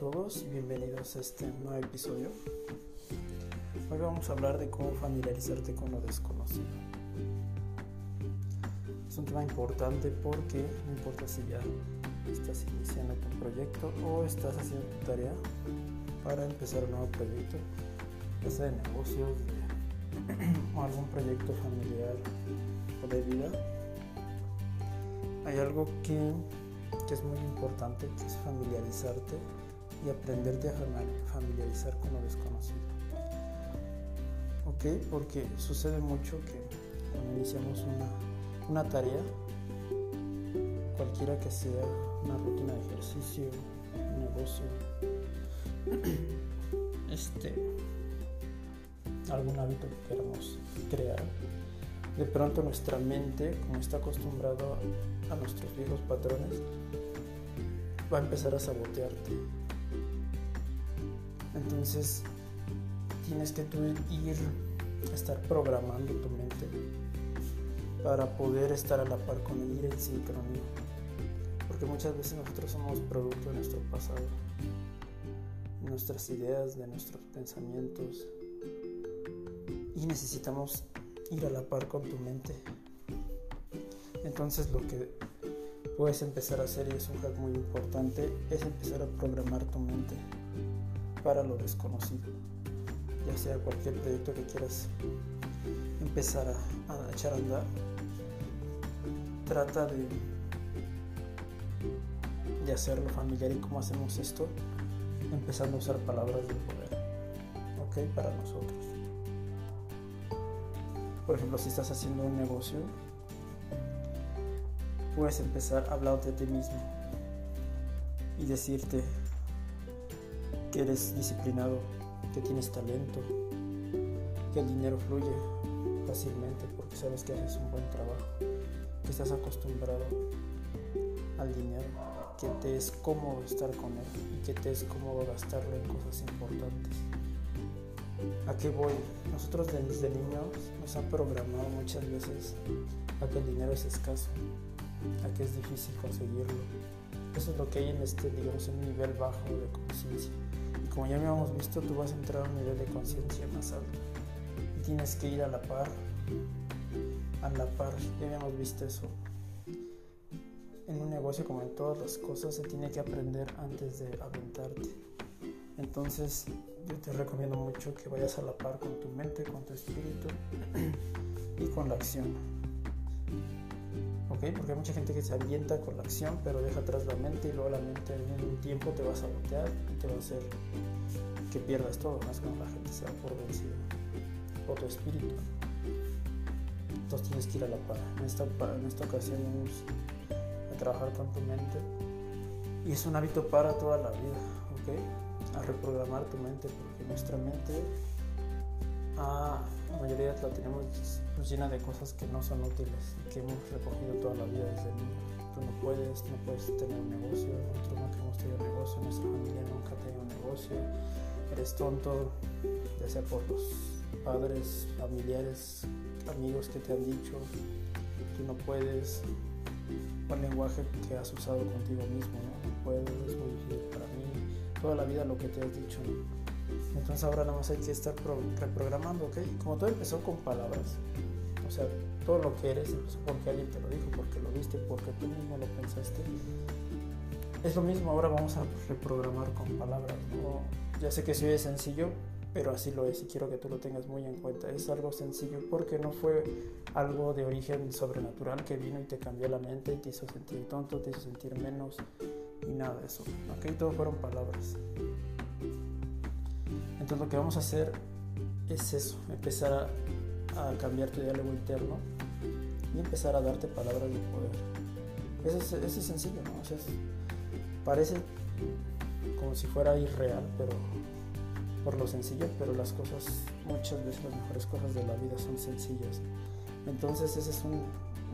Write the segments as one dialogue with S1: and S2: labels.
S1: todos y bienvenidos a este nuevo episodio. Hoy vamos a hablar de cómo familiarizarte con lo desconocido. Es un tema importante porque no importa si ya estás iniciando tu proyecto o estás haciendo tu tarea para empezar un nuevo proyecto, ya de negocios o algún proyecto familiar o de vida. Hay algo que que es muy importante, que es familiarizarte y aprenderte a familiarizar con lo desconocido. ¿Ok? Porque sucede mucho que cuando iniciamos una, una tarea, cualquiera que sea una rutina de ejercicio, un negocio, este, algún hábito que queramos crear, de pronto nuestra mente, como está acostumbrado a nuestros viejos patrones, va a empezar a sabotearte. Entonces tienes que tú ir a estar programando tu mente para poder estar a la par con el ir en sincronía. Porque muchas veces nosotros somos producto de nuestro pasado, de nuestras ideas, de nuestros pensamientos. Y necesitamos ir a la par con tu mente. Entonces lo que puedes empezar a hacer, y es un hack muy importante, es empezar a programar tu mente para lo desconocido. Ya sea cualquier proyecto que quieras empezar a, echar a andar, trata de, de hacerlo familiar y cómo hacemos esto, empezando a usar palabras de poder, ¿ok? Para nosotros. Por ejemplo, si estás haciendo un negocio, puedes empezar hablando de ti mismo y decirte que eres disciplinado, que tienes talento, que el dinero fluye fácilmente porque sabes que haces un buen trabajo, que estás acostumbrado al dinero, que te es cómodo estar con él y que te es cómodo gastarlo en cosas importantes. ¿A qué voy? Nosotros desde niños nos han programado muchas veces a que el dinero es escaso, a que es difícil conseguirlo. Eso es lo que hay en este, digamos, un nivel bajo de conciencia. Como ya habíamos visto, tú vas a entrar a un nivel de conciencia más alto. Y tienes que ir a la par, a la par, ya habíamos visto eso. En un negocio como en todas las cosas se tiene que aprender antes de aventarte. Entonces yo te recomiendo mucho que vayas a la par con tu mente, con tu espíritu y con la acción. ¿Ok? Porque hay mucha gente que se avienta con la acción pero deja atrás la mente y luego la mente en un tiempo te va a sabotear y te va a hacer que pierdas todo, más cuando la gente se da por vencido o tu espíritu. Entonces tienes que ir a la par. En esta, en esta ocasión vamos a trabajar con tu mente y es un hábito para toda la vida. ¿ok? a reprogramar tu mente, porque nuestra mente, ah, la mayoría la tenemos pues, llena de cosas que no son útiles que hemos recogido toda la vida desde niños. Tú no puedes, no puedes tener un negocio, nosotros nunca hemos tenido un negocio, nuestra familia nunca ha tenido un negocio, eres tonto, ya sea por los padres, familiares, amigos que te han dicho, tú no puedes, o el lenguaje que has usado contigo mismo, no, no puedes, es para mí, toda la vida lo que te has dicho. Entonces ahora nada más hay que estar reprogramando, ¿ok? como todo empezó con palabras, o sea, todo lo que eres empezó porque alguien te lo dijo, porque lo viste, porque tú mismo lo pensaste. Es lo mismo, ahora vamos a reprogramar con palabras. ¿no? Ya sé que sí es sencillo, pero así lo es y quiero que tú lo tengas muy en cuenta. Es algo sencillo porque no fue algo de origen sobrenatural que vino y te cambió la mente y te hizo sentir tonto, te hizo sentir menos y nada de eso. ¿ok? Todo fueron palabras. Entonces lo que vamos a hacer es eso, empezar a, cambiar tu diálogo interno y empezar a darte palabras de poder. Eso es, sencillo, ¿no? O sea, parece como si fuera irreal, pero por lo sencillo, pero las cosas, muchas veces las mejores cosas de la vida son sencillas. Entonces ese es un,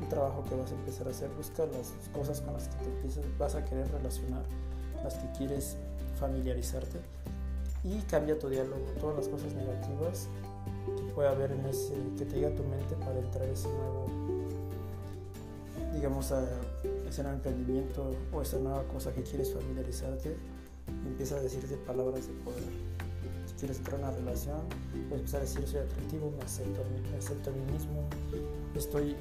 S1: un trabajo que vas a empezar a hacer, busca las cosas con las que te empiezas, vas a querer relacionar, las que quieres familiarizarte y cambia tu diálogo, todas las cosas negativas que puede haber en ese, que te diga tu mente para entrar a ese nuevo, digamos, a ese nuevo emprendimiento o esa nueva cosa que quieres familiarizarte, empieza a decirte palabras de poder. Si quieres entrar en una relación, puedes empezar a decir soy atractivo, me acepto, me acepto a mí mismo, estoy,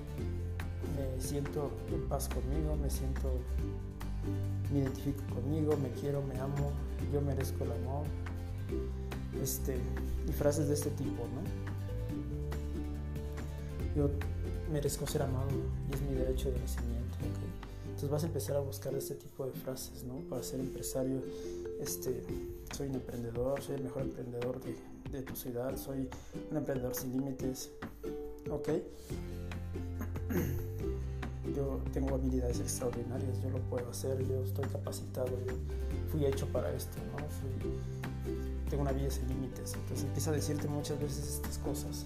S1: me siento en paz conmigo, me siento, me identifico conmigo, me quiero, me amo, yo merezco el amor. Este, y frases de este tipo, ¿no? Yo merezco ser amado y es mi derecho de nacimiento. Entonces vas a empezar a buscar este tipo de frases, ¿no? Para ser empresario, este, soy un emprendedor, soy el mejor emprendedor de, tu ciudad, soy un emprendedor sin límites, ¿ok? Yo tengo habilidades extraordinarias, yo lo puedo hacer, yo estoy capacitado, yo fui hecho para esto, ¿no? tengo una vida sin límites. Entonces empieza a decirte muchas veces estas cosas.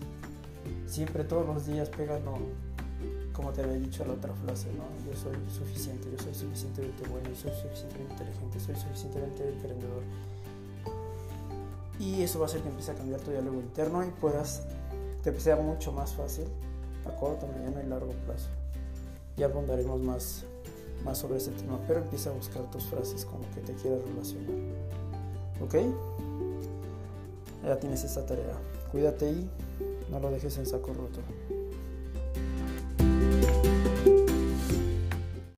S1: Siempre, todos los días, pégalo como te había dicho la otra frase, ¿no? Yo soy suficiente, yo soy suficientemente bueno, yo soy suficientemente inteligente, soy suficientemente emprendedor. Y eso va a hacer que empiece a cambiar tu diálogo interno y puedas, te sea mucho más fácil a corto, mediano y largo plazo. Ya abundaremos más, más sobre este tema, pero empieza a buscar tus frases con lo que te quieras relacionar. ¿Ok? Ya tienes esta tarea. Cuídate y no lo dejes en saco roto.